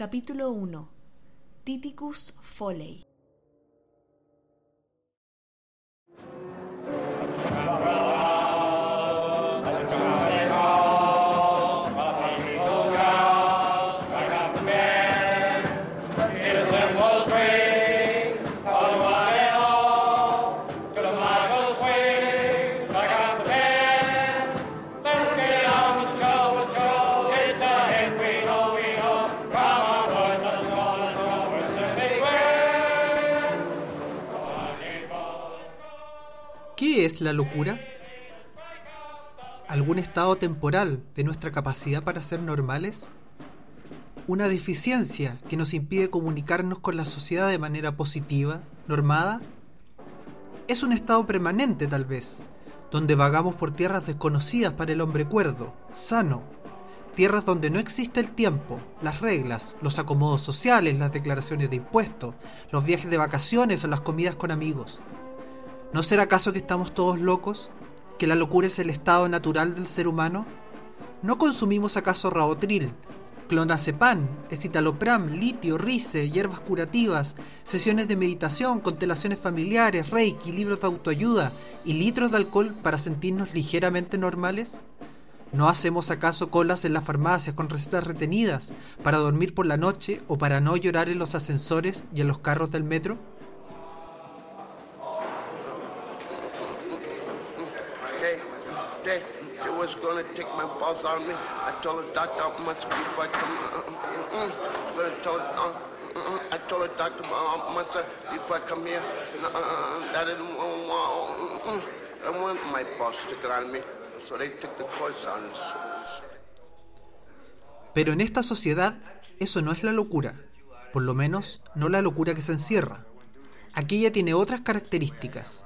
Capítulo 1 Titicus Foley ¿Qué es la locura? ¿Algún estado temporal de nuestra capacidad para ser normales? ¿Una deficiencia que nos impide comunicarnos con la sociedad de manera positiva, normada? Es un estado permanente tal vez, donde vagamos por tierras desconocidas para el hombre cuerdo, sano, tierras donde no existe el tiempo, las reglas, los acomodos sociales, las declaraciones de impuestos, los viajes de vacaciones o las comidas con amigos. ¿No será acaso que estamos todos locos? ¿Que la locura es el estado natural del ser humano? ¿No consumimos acaso rabotril, clonazepam, escitalopram, litio, rice, hierbas curativas, sesiones de meditación, constelaciones familiares, reiki, libros de autoayuda y litros de alcohol para sentirnos ligeramente normales? ¿No hacemos acaso colas en las farmacias con recetas retenidas para dormir por la noche o para no llorar en los ascensores y en los carros del metro? day they gonna take my. I told much before I come. Uh, uh, uh, uh, that I want. My so they the. Pero en esta sociedad eso no es la locura, por lo menos no la locura que se encierra. Aquella tiene otras características.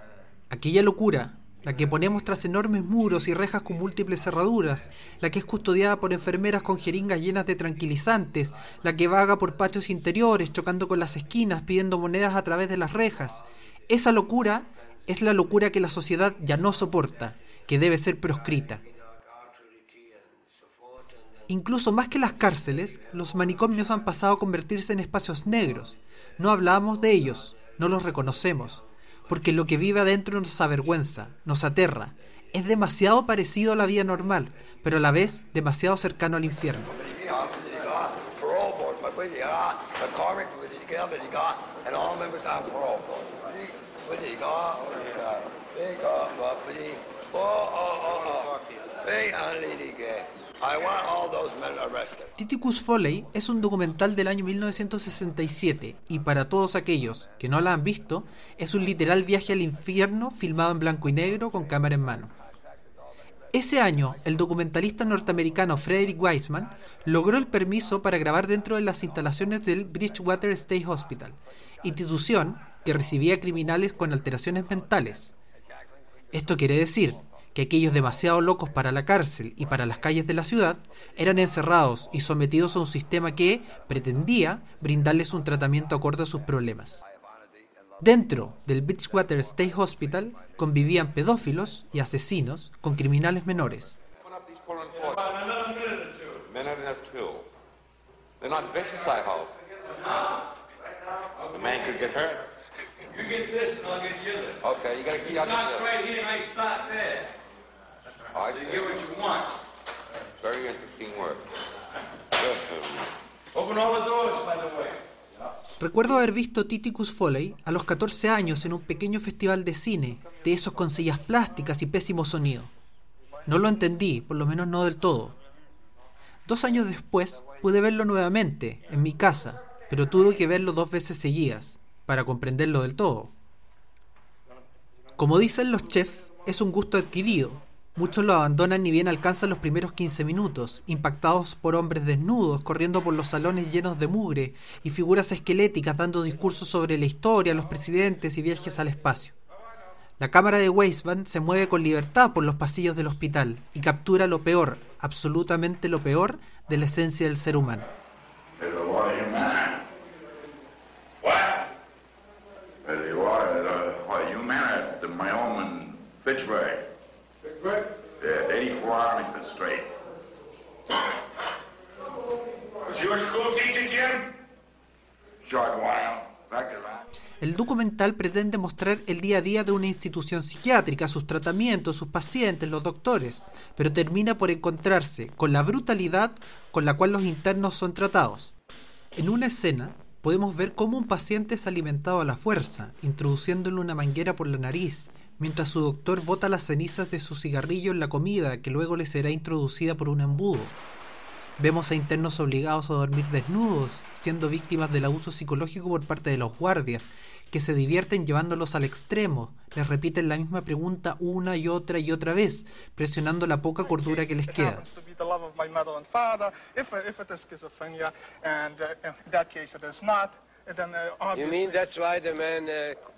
Aquella locura la que ponemos tras enormes muros y rejas con múltiples cerraduras, la que es custodiada por enfermeras con jeringas llenas de tranquilizantes, la que vaga por patios interiores, chocando con las esquinas, pidiendo monedas a través de las rejas. Esa locura es la locura que la sociedad ya no soporta, que debe ser proscrita. Incluso más que las cárceles, los manicomios han pasado a convertirse en espacios negros. No hablamos de ellos, no los reconocemos, porque lo que vive adentro nos avergüenza, nos aterra. Es demasiado parecido a la vida normal, pero a la vez demasiado cercano al infierno. Titicus Foley es un documental del año 1967 y para todos aquellos que no la han visto, es un literal viaje al infierno filmado en blanco y negro con cámara en mano. Ese año, el documentalista norteamericano Frederick Wiseman logró el permiso para grabar dentro de las instalaciones del Bridgewater State Hospital, institución que recibía criminales con alteraciones mentales. Esto quiere decir que aquellos demasiado locos para la cárcel y para las calles de la ciudad eran encerrados y sometidos a un sistema que pretendía brindarles un tratamiento acorde a sus problemas. Dentro del Bridgewater State Hospital convivían pedófilos y asesinos con criminales menores. Recuerdo haber visto Titicus Foley a los 14 años en un pequeño festival de cine, de esos con sillas plásticas y pésimo sonido. No lo entendí, por lo menos no del todo. Dos años después pude verlo nuevamente, en mi casa, pero tuve que verlo dos veces seguidas, para comprenderlo del todo. Como dicen los chefs, es un gusto adquirido, Muchos lo abandonan ni bien alcanzan los primeros 15 minutos, impactados por hombres desnudos, corriendo por los salones llenos de mugre, y figuras esqueléticas dando discursos sobre la historia, los presidentes y viajes al espacio. La cámara de Weisband se mueve con libertad por los pasillos del hospital y captura lo peor, absolutamente lo peor, de la esencia del ser humano. Yeah, 84 Arlington Street. Was you a school teacher, Jim? George Weil, Vector El documental pretende mostrar el día a día de una institución psiquiátrica, sus tratamientos, sus pacientes, los doctores, pero termina por encontrarse con la brutalidad con la cual los internos son tratados. En una escena podemos ver cómo un paciente es alimentado a la fuerza, introduciéndole una manguera por la nariz, mientras su doctor bota las cenizas de su cigarrillo en la comida que luego le será introducida por un embudo. Vemos a internos obligados a dormir desnudos, siendo víctimas del abuso psicológico por parte de los guardias, que se divierten llevándolos al extremo, les repiten la misma pregunta una y otra y otra vez, presionando la poca cordura que les queda. You mean that's why the man uh,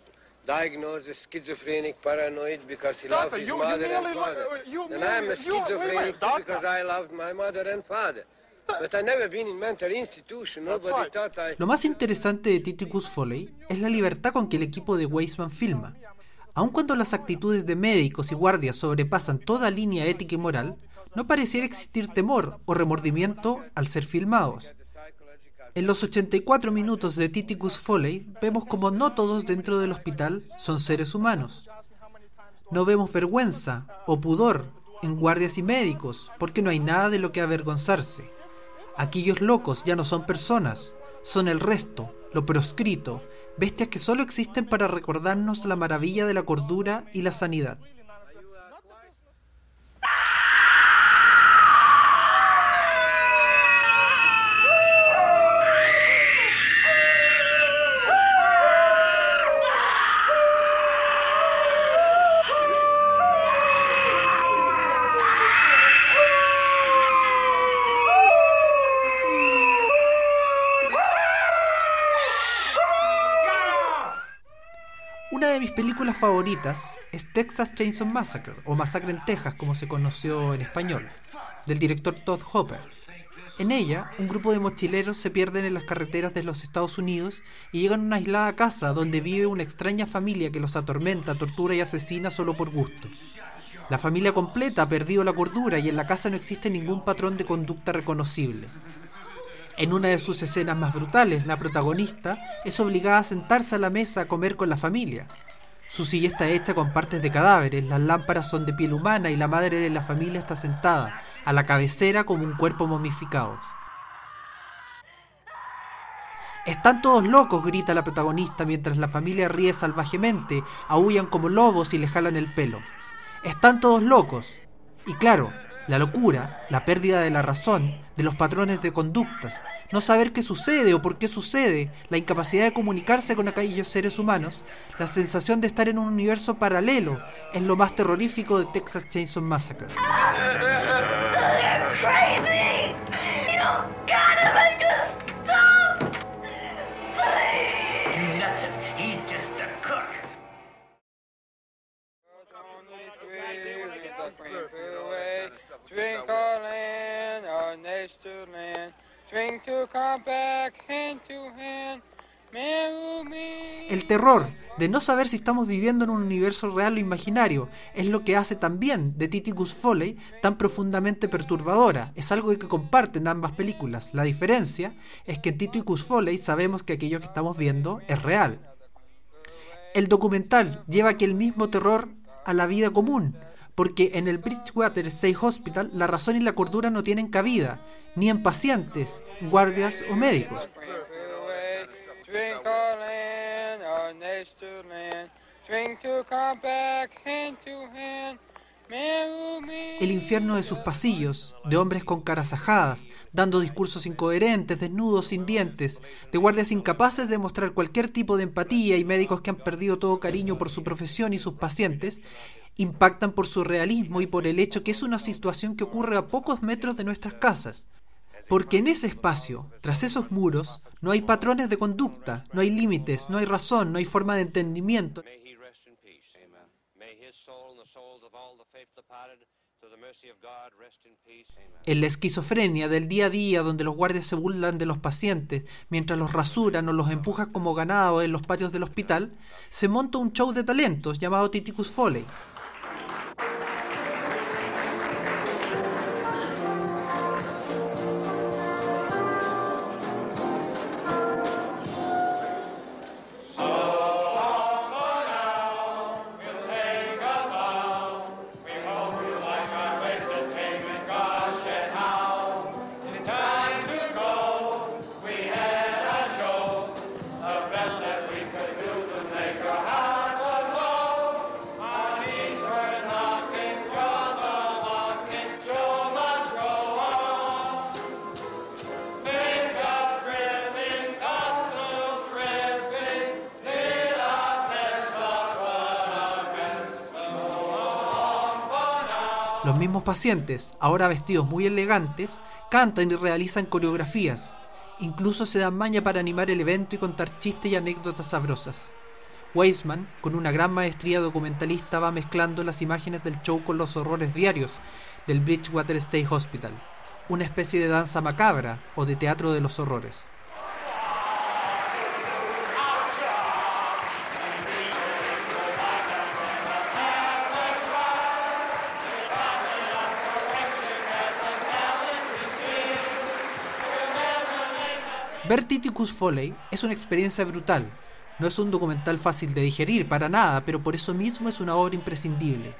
diagnosed as schizophrenic paranoid because he loved his mother and father? And I'm a schizophrenic too because I loved my mother and father. But I never been in mental institution. Nobody thought I... Lo más interesante de Titicus Foley es la libertad con que el equipo de Weisman filma. Aun cuando las actitudes de médicos y guardias sobrepasan toda línea ética y moral, no pareciera existir temor o remordimiento al ser filmados. En los 84 minutos de Titicus Foley vemos como no todos dentro del hospital son seres humanos. No vemos vergüenza o pudor en guardias y médicos, porque no hay nada de lo que avergonzarse. Aquellos locos ya no son personas, son el resto, lo proscrito, bestias que solo existen para recordarnos la maravilla de la cordura y la sanidad. Una de mis películas favoritas es Texas Chainsaw Massacre, o Masacre en Texas, como se conoció en español, del director Todd Hopper. En ella, un grupo de mochileros se pierden en las carreteras de los Estados Unidos y llegan a una aislada casa donde vive una extraña familia que los atormenta, tortura y asesina solo por gusto. La familia completa ha perdido la cordura y en la casa no existe ningún patrón de conducta reconocible. En una de sus escenas más brutales, la protagonista es obligada a sentarse a la mesa a comer con la familia. Su silla está hecha con partes de cadáveres, las lámparas son de piel humana y la madre de la familia está sentada, a la cabecera como un cuerpo momificado. Están todos locos, grita la protagonista mientras la familia ríe salvajemente, aullan como lobos y le jalan el pelo. Están todos locos. Y claro, la locura, la pérdida de la razón, de los patrones de conductas, no saber qué sucede o por qué sucede, la incapacidad de comunicarse con aquellos seres humanos, la sensación de estar en un universo paralelo, es lo más terrorífico de Texas Chainsaw Massacre. El terror de no saber si estamos viviendo en un universo real o imaginario es lo que hace también de Titicus Foley tan profundamente perturbadora. Es algo que comparten ambas películas. La diferencia es que en Titicus Foley sabemos que aquello que estamos viendo es real. El documental lleva aquel mismo terror a la vida común, porque en el Bridgewater State Hospital la razón y la cordura no tienen cabida, ni en pacientes, guardias o médicos. El infierno de sus pasillos, de hombres con caras ajadas, dando discursos incoherentes, desnudos, sin dientes, de guardias incapaces de mostrar cualquier tipo de empatía y médicos que han perdido todo cariño por su profesión y sus pacientes, impactan por su realismo y por el hecho que es una situación que ocurre a pocos metros de nuestras casas. Porque en ese espacio, tras esos muros, no hay patrones de conducta, no hay límites, no hay razón, no hay forma de entendimiento. En la esquizofrenia del día a día donde los guardias se burlan de los pacientes mientras los rasuran o los empujan como ganado en los patios del hospital, se monta un show de talentos llamado Titicus Foley. Los mismos pacientes, ahora vestidos muy elegantes, cantan y realizan coreografías. Incluso se dan maña para animar el evento y contar chistes y anécdotas sabrosas. Weisman, con una gran maestría documentalista, va mezclando las imágenes del show con los horrores diarios del Bridgewater State Hospital, una especie de danza macabra o de teatro de los horrores. Ver Foley es una experiencia brutal. No es un documental fácil de digerir para nada, pero por eso mismo es una obra imprescindible.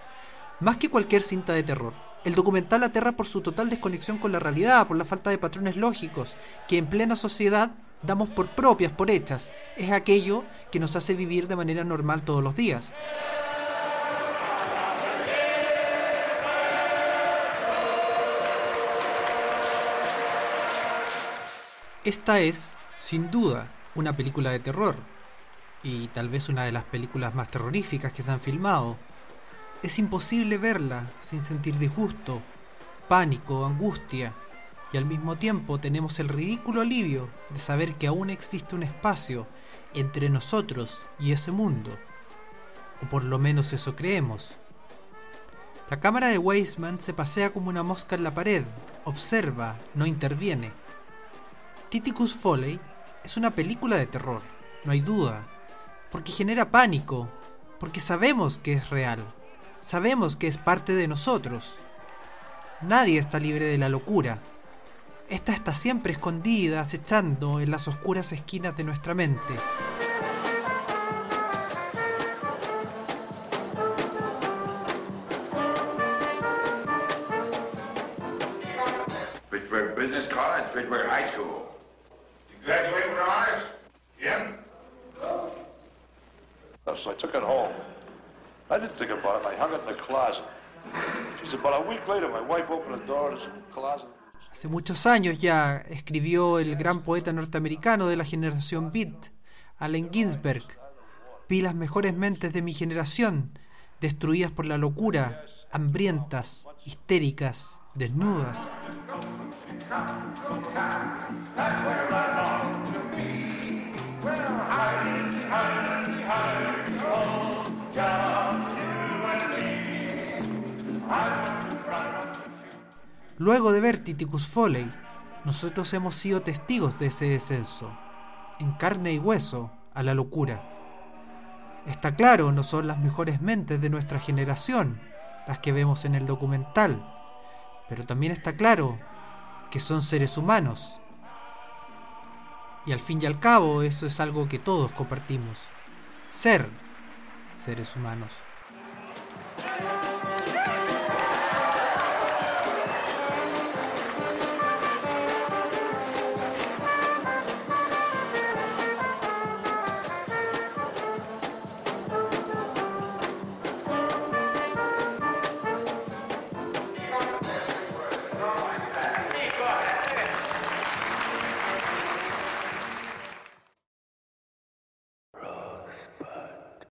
Más que cualquier cinta de terror, el documental aterra por su total desconexión con la realidad, por la falta de patrones lógicos, que en plena sociedad damos por propias, por hechas. Es aquello que nos hace vivir de manera normal todos los días. Esta es, sin duda, una película de terror, y tal vez una de las películas más terroríficas que se han filmado. Es imposible verla sin sentir disgusto, pánico, angustia, y al mismo tiempo tenemos el ridículo alivio de saber que aún existe un espacio entre nosotros y ese mundo, o por lo menos eso creemos. La cámara de Weisman se pasea como una mosca en la pared, observa, no interviene Titicus Foley es una película de terror, no hay duda, porque genera pánico, porque sabemos que es real, sabemos que es parte de nosotros. Nadie está libre de la locura. Esta está siempre escondida, acechando en las oscuras esquinas de nuestra mente. Business College, High School. Graduate with honors? Jim? So I took it home. I didn't think about it. I hung it in the closet. She said, about a week later, my wife opened the door to the closet. Hace muchos años ya escribió el gran poeta norteamericano de la generación Beat, Allen Ginsberg. Vi las mejores mentes de mi generación, destruidas por la locura, hambrientas, histéricas, desnudas. Luego de ver Titicus Foley, nosotros hemos sido testigos de ese descenso, en carne y hueso, a la locura. Está claro, no son las mejores mentes de nuestra generación las que vemos en el documental, pero también está claro que son seres humanos. Y al fin y al cabo eso es algo que todos compartimos. Ser seres humanos.